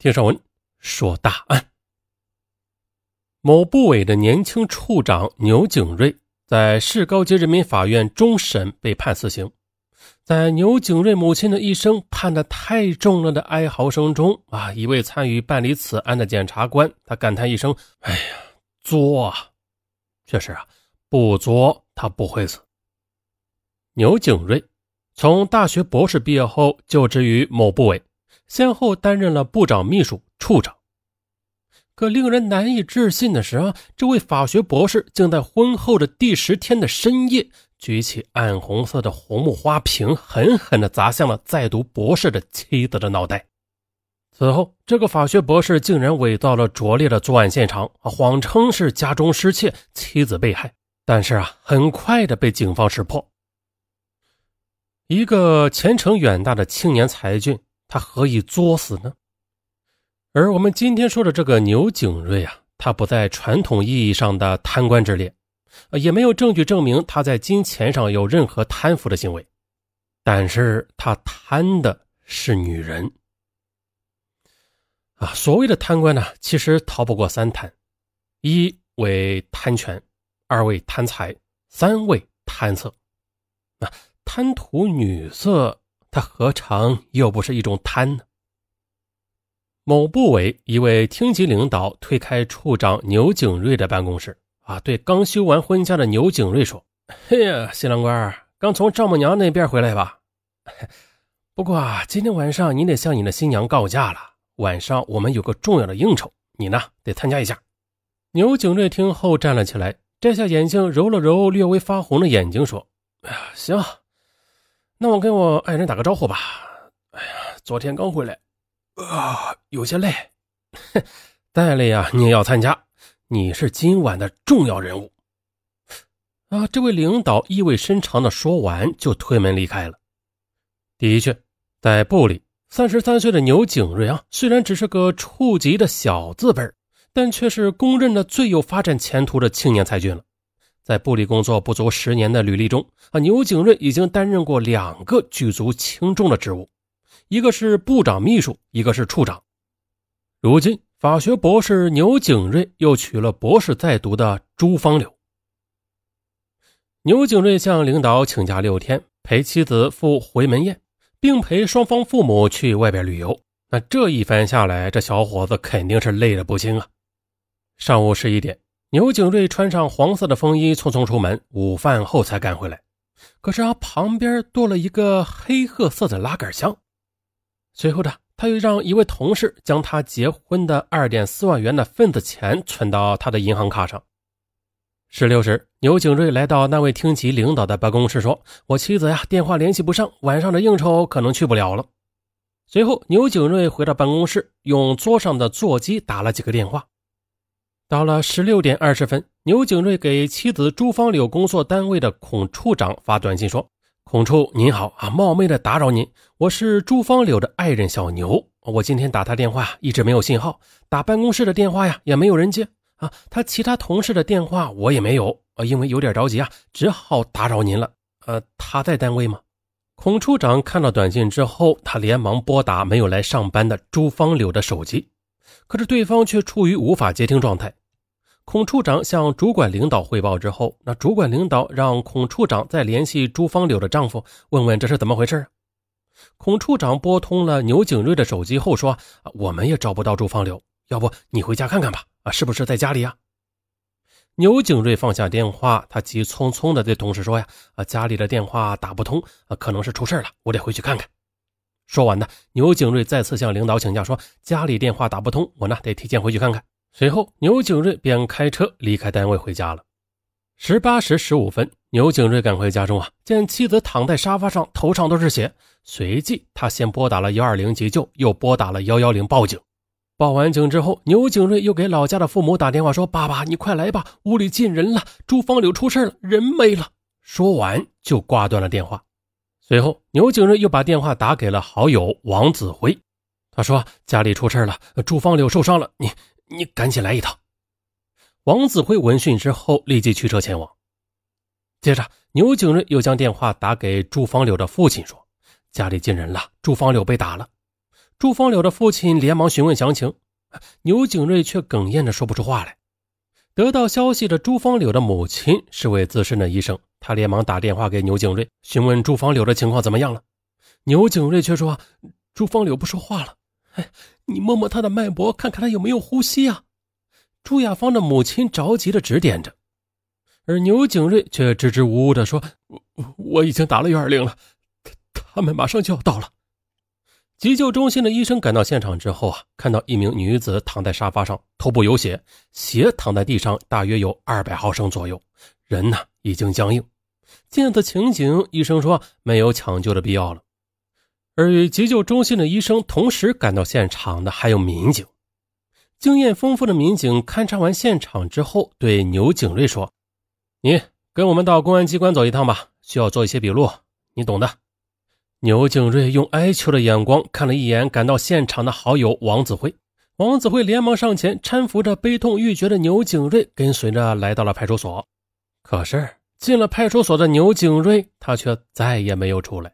听上文说大案。某部委的年轻处长牛景瑞在市高级人民法院终审被判死刑。在牛景瑞母亲的一声判的太重了的哀嚎声中，啊，一位参与办理此案的检察官，他感叹一声：“哎呀，作啊！确实啊，不作他不会死。”牛景瑞从大学博士毕业后就职于某部委。先后担任了部长、秘书、处长。可令人难以置信的是啊，这位法学博士竟在婚后的第十天的深夜，举起暗红色的红木花瓶，狠狠地砸向了在读博士的妻子的脑袋。此后，这个法学博士竟然伪造了拙劣的作案现场，谎称是家中失窃，妻子被害。但是啊，很快的被警方识破。一个前程远大的青年才俊。他何以作死呢？而我们今天说的这个牛景瑞啊，他不在传统意义上的贪官之列，也没有证据证明他在金钱上有任何贪腐的行为，但是他贪的是女人啊！所谓的贪官呢，其实逃不过三贪：一为贪权，二为贪财，三为贪色。那贪图女色。他何尝又不是一种贪呢？某部委一位厅级领导推开处长牛景瑞的办公室，啊，对刚休完婚假的牛景瑞说：“嘿呀，新郎官，刚从丈母娘那边回来吧？不过啊，今天晚上你得向你的新娘告假了。晚上我们有个重要的应酬，你呢得参加一下。”牛景瑞听后站了起来，摘下眼镜，揉了揉略微发红的眼睛，说：“哎呀，行。”那我跟我爱人打个招呼吧。哎呀，昨天刚回来，啊，有些累。再累啊，你也要参加。你是今晚的重要人物。啊，这位领导意味深长的说完，就推门离开了。的确，在部里，三十三岁的牛景瑞啊，虽然只是个处级的小字辈但却是公认的最有发展前途的青年才俊了。在部里工作不足十年的履历中，啊，牛景瑞已经担任过两个举足轻重的职务，一个是部长秘书，一个是处长。如今，法学博士牛景瑞又娶了博士在读的朱芳柳。牛景瑞向领导请假六天，陪妻子赴回门宴，并陪双方父母去外边旅游。那这一番下来，这小伙子肯定是累得不轻啊。上午十一点。牛景瑞穿上黄色的风衣，匆匆出门，午饭后才赶回来。可是啊，旁边多了一个黑褐色的拉杆箱。随后的，他又让一位同事将他结婚的二点四万元的份子钱存到他的银行卡上。十六时，牛景瑞来到那位厅级领导的办公室，说：“我妻子呀，电话联系不上，晚上的应酬可能去不了了。”随后，牛景瑞回到办公室，用桌上的座机打了几个电话。到了十六点二十分，牛景瑞给妻子朱芳柳工作单位的孔处长发短信说：“孔处您好啊，冒昧的打扰您，我是朱芳柳的爱人小牛。我今天打他电话一直没有信号，打办公室的电话呀也没有人接啊。他其他同事的电话我也没有啊，因为有点着急啊，只好打扰您了。呃，他在单位吗？”孔处长看到短信之后，他连忙拨打没有来上班的朱芳柳的手机，可是对方却处于无法接听状态。孔处长向主管领导汇报之后，那主管领导让孔处长再联系朱芳柳的丈夫，问问这是怎么回事啊？孔处长拨通了牛景瑞的手机后说：“我们也找不到朱芳柳，要不你回家看看吧？啊，是不是在家里啊？”牛景瑞放下电话，他急匆匆地对同事说：“呀，啊，家里的电话打不通，啊，可能是出事了，我得回去看看。”说完呢，牛景瑞再次向领导请假说：“家里电话打不通，我呢得提前回去看看。”随后，牛景瑞便开车离开单位回家了。十八时十五分，牛景瑞赶回家中啊，见妻子躺在沙发上，头上都是血。随即，他先拨打了幺二零急救，又拨打了幺幺零报警。报完警之后，牛景瑞又给老家的父母打电话说：“爸爸，你快来吧，屋里进人了，朱芳柳出事了，人没了。”说完就挂断了电话。随后，牛景瑞又把电话打给了好友王子辉，他说：“家里出事了，朱芳柳受伤了，你。”你赶紧来一趟！王子辉闻讯之后，立即驱车前往。接着，牛景瑞又将电话打给朱芳柳的父亲，说：“家里进人了，朱芳柳被打了。”朱芳柳的父亲连忙询问详情，牛景瑞却哽咽着说不出话来。得到消息的朱芳柳的母亲是位资深的医生，他连忙打电话给牛景瑞，询问朱芳柳的情况怎么样了。牛景瑞却说：“朱芳柳不说话了，哎，你摸摸他的脉搏，看看他有没有呼吸啊。”朱亚芳的母亲着急的指点着，而牛景瑞却支支吾吾的说：“我我已经打了幺二零了，他他们马上就要到了。”急救中心的医生赶到现场之后啊，看到一名女子躺在沙发上，头部有血，血躺在地上，大约有二百毫升左右，人呢已经僵硬。见此情景，医生说没有抢救的必要了。而与急救中心的医生同时赶到现场的还有民警。经验丰富的民警勘察完现场之后，对牛景瑞说：“你跟我们到公安机关走一趟吧，需要做一些笔录，你懂的。”牛景瑞用哀求的眼光看了一眼赶到现场的好友王子辉，王子辉连忙上前搀扶着悲痛欲绝的牛景瑞，跟随着来到了派出所。可是进了派出所的牛景瑞，他却再也没有出来。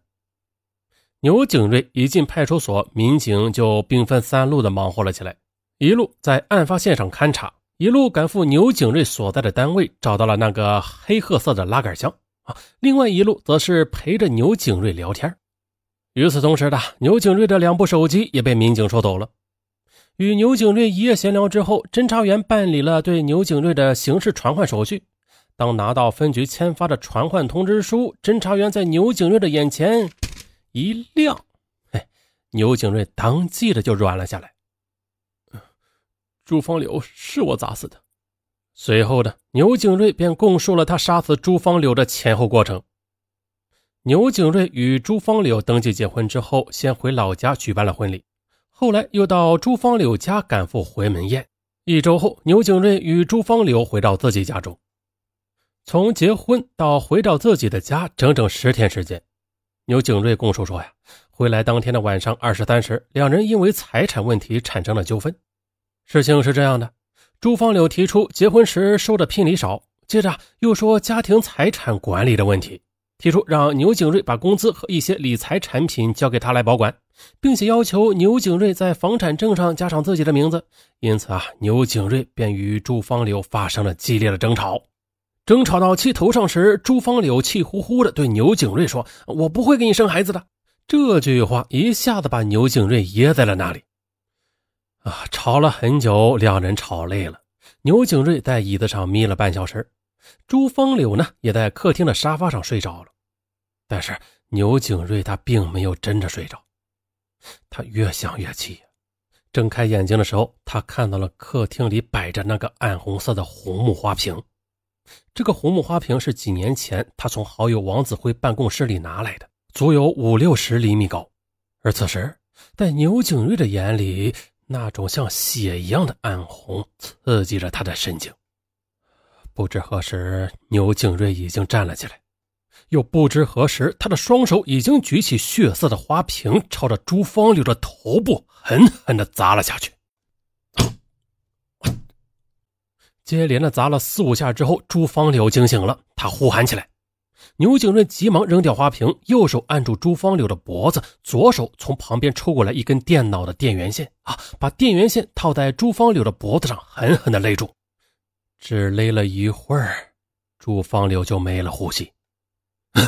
牛景瑞一进派出所，民警就兵分三路的忙活了起来：一路在案发现场勘查，一路赶赴牛景瑞所在的单位，找到了那个黑褐色的拉杆箱啊；另外一路则是陪着牛景瑞聊天。与此同时的牛景瑞的两部手机也被民警收走了。与牛景瑞一夜闲聊之后，侦查员办理了对牛景瑞的刑事传唤手续。当拿到分局签发的传唤通知书，侦查员在牛景瑞的眼前一亮，嘿，牛景瑞当即的就软了下来。朱芳柳是我砸死的。随后的牛景瑞便供述了他杀死朱芳柳的前后过程。牛景瑞与朱芳柳登记结婚之后，先回老家举办了婚礼，后来又到朱芳柳家赶赴回门宴。一周后，牛景瑞与朱芳柳回到自己家中。从结婚到回到自己的家，整整十天时间。牛景瑞供述说呀，回来当天的晚上二十三时，两人因为财产问题产生了纠纷。事情是这样的：朱芳柳提出结婚时收的聘礼少，接着又说家庭财产管理的问题。提出让牛景瑞把工资和一些理财产品交给他来保管，并且要求牛景瑞在房产证上加上自己的名字。因此啊，牛景瑞便与朱芳柳发生了激烈的争吵。争吵到气头上时，朱芳柳气呼呼的对牛景瑞说：“我不会给你生孩子的。”这句话一下子把牛景瑞噎在了那里。啊，吵了很久，两人吵累了，牛景瑞在椅子上眯了半小时。朱芳柳呢，也在客厅的沙发上睡着了，但是牛景瑞他并没有真的睡着，他越想越气，睁开眼睛的时候，他看到了客厅里摆着那个暗红色的红木花瓶，这个红木花瓶是几年前他从好友王子辉办公室里拿来的，足有五六十厘米高，而此时在牛景瑞的眼里，那种像血一样的暗红刺激着他的神经。不知何时，牛景瑞已经站了起来，又不知何时，他的双手已经举起血色的花瓶，朝着朱芳柳的头部狠狠地砸了下去。接连的砸了四五下之后，朱芳柳惊醒了，他呼喊起来。牛景瑞急忙扔掉花瓶，右手按住朱芳柳的脖子，左手从旁边抽过来一根电脑的电源线，啊，把电源线套在朱芳柳的脖子上，狠狠地勒住。只勒了一会儿，朱芳柳就没了呼吸。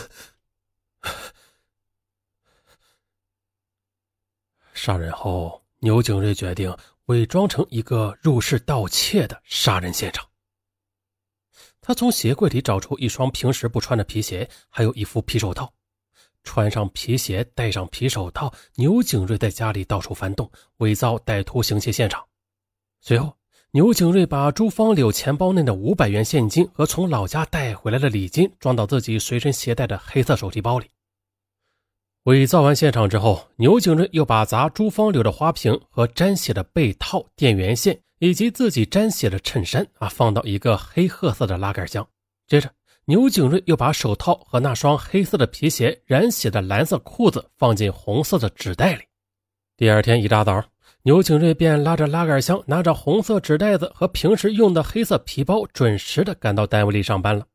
杀人后，牛景瑞决定伪装成一个入室盗窃的杀人现场。他从鞋柜里找出一双平时不穿的皮鞋，还有一副皮手套。穿上皮鞋，戴上皮手套，牛景瑞在家里到处翻动，伪造歹徒行窃现场。随后。牛景瑞把朱芳柳钱包内的五百元现金和从老家带回来的礼金装到自己随身携带的黑色手提包里。伪造完现场之后，牛景瑞又把砸朱芳柳的花瓶和沾血的被套、电源线以及自己沾血的衬衫啊放到一个黑褐色的拉杆箱。接着，牛景瑞又把手套和那双黑色的皮鞋、染血的蓝色裤子放进红色的纸袋里。第二天一大早。牛景瑞便拉着拉杆箱，拿着红色纸袋子和平时用的黑色皮包，准时的赶到单位里上班了。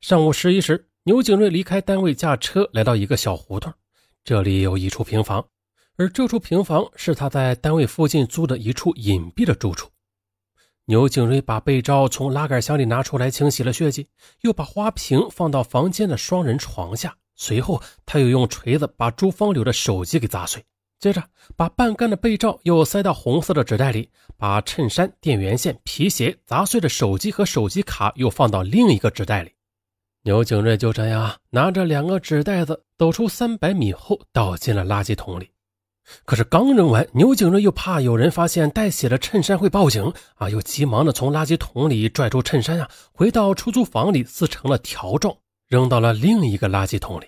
上午十一时，牛景瑞离开单位，驾车来到一个小胡同，这里有一处平房，而这处平房是他在单位附近租的一处隐蔽的住处。牛景瑞把被罩从拉杆箱里拿出来，清洗了血迹，又把花瓶放到房间的双人床下。随后，他又用锤子把朱芳柳的手机给砸碎，接着把半干的被罩又塞到红色的纸袋里，把衬衫、电源线、皮鞋、砸碎的手机和手机卡又放到另一个纸袋里。牛景瑞就这样拿着两个纸袋子走出三百米后，倒进了垃圾桶里。可是刚扔完，牛景瑞又怕有人发现带血的衬衫会报警啊，又急忙的从垃圾桶里拽出衬衫啊，回到出租房里撕成了条状，扔到了另一个垃圾桶里。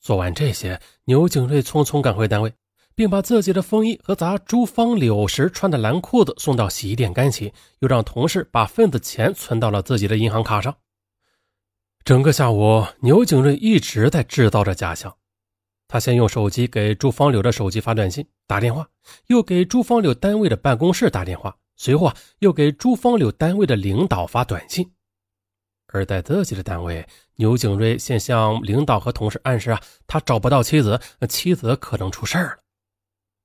做完这些，牛景瑞匆匆赶回单位，并把自己的风衣和砸朱芳柳时穿的蓝裤子送到洗衣店干洗，又让同事把份子钱存到了自己的银行卡上。整个下午，牛景瑞一直在制造着假象。他先用手机给朱芳柳的手机发短信、打电话，又给朱芳柳单位的办公室打电话，随后啊，又给朱芳柳单位的领导发短信。而在自己的单位，牛景瑞先向领导和同事暗示啊，他找不到妻子，妻子可能出事了。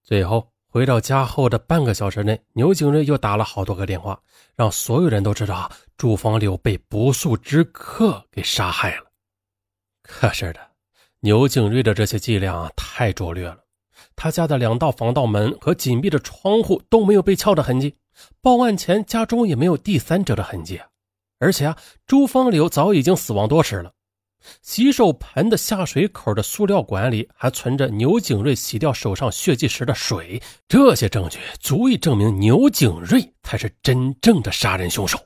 最后回到家后的半个小时内，牛景瑞又打了好多个电话，让所有人都知道朱芳柳被不速之客给杀害了。可是的。牛景瑞的这些伎俩太拙劣了，他家的两道防盗门和紧闭的窗户都没有被撬的痕迹，报案前家中也没有第三者的痕迹，而且啊，朱芳柳早已经死亡多时了。洗手盆的下水口的塑料管里还存着牛景瑞洗掉手上血迹时的水，这些证据足以证明牛景瑞才是真正的杀人凶手。